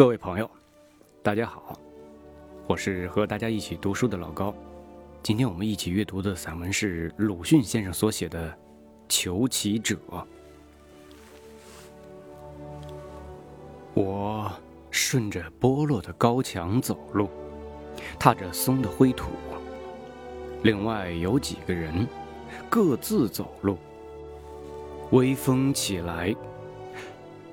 各位朋友，大家好，我是和大家一起读书的老高。今天我们一起阅读的散文是鲁迅先生所写的《求乞者》。我顺着剥落的高墙走路，踏着松的灰土。另外有几个人各自走路。微风起来。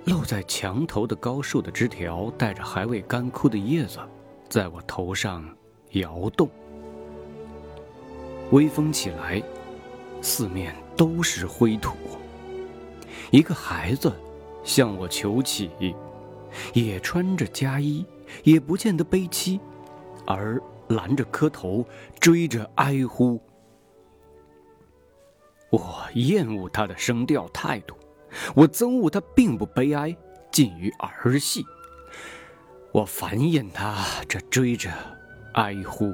露在墙头的高树的枝条，带着还未干枯的叶子，在我头上摇动。微风起来，四面都是灰土。一个孩子向我求乞，也穿着家衣，也不见得悲戚，而拦着磕头，追着哀呼。我厌恶他的声调态度。我憎恶他并不悲哀，近于儿戏。我烦厌他这追着哀呼。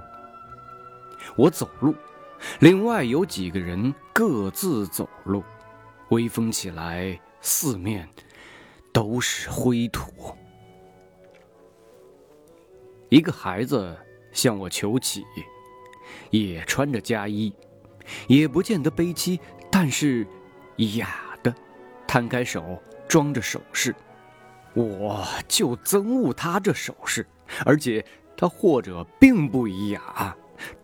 我走路，另外有几个人各自走路。微风起来，四面都是灰土。一个孩子向我求乞，也穿着家衣，也不见得悲戚，但是哑。摊开手，装着首饰，我就憎恶他这首饰，而且他或者并不以雅，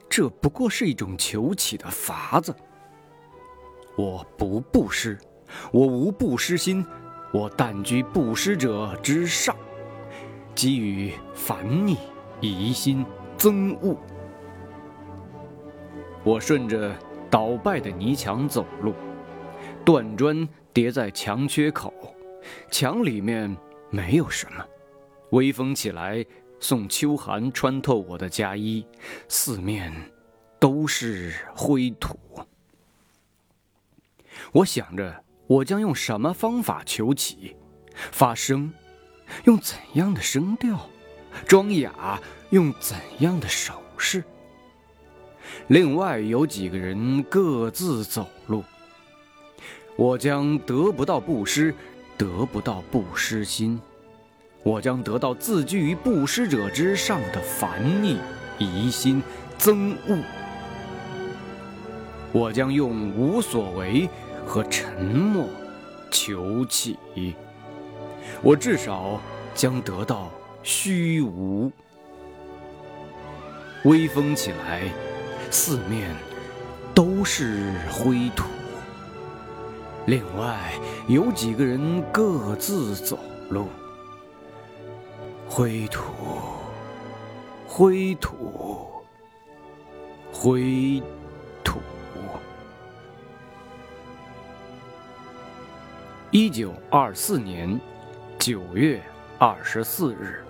这不过是一种求乞的法子。我不布施，我无布施心，我但居布施者之上，给予烦逆、疑心、憎恶。我顺着倒败的泥墙走路，断砖。叠在墙缺口，墙里面没有什么。微风起来，送秋寒穿透我的家衣，四面都是灰土。我想着，我将用什么方法求起？发声，用怎样的声调？装哑，用怎样的手势？另外有几个人各自走路。我将得不到布施，得不到布施心；我将得到自居于布施者之上的烦逆、疑心、憎恶；我将用无所为和沉默求乞；我至少将得到虚无。微风起来，四面都是灰土。另外有几个人各自走路，灰土，灰土，灰土。一九二四年九月二十四日。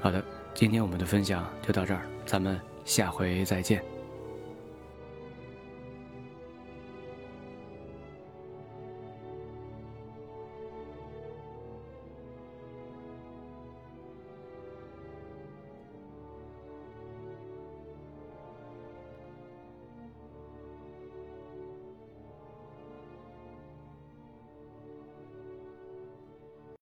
好的，今天我们的分享就到这儿，咱们下回再见。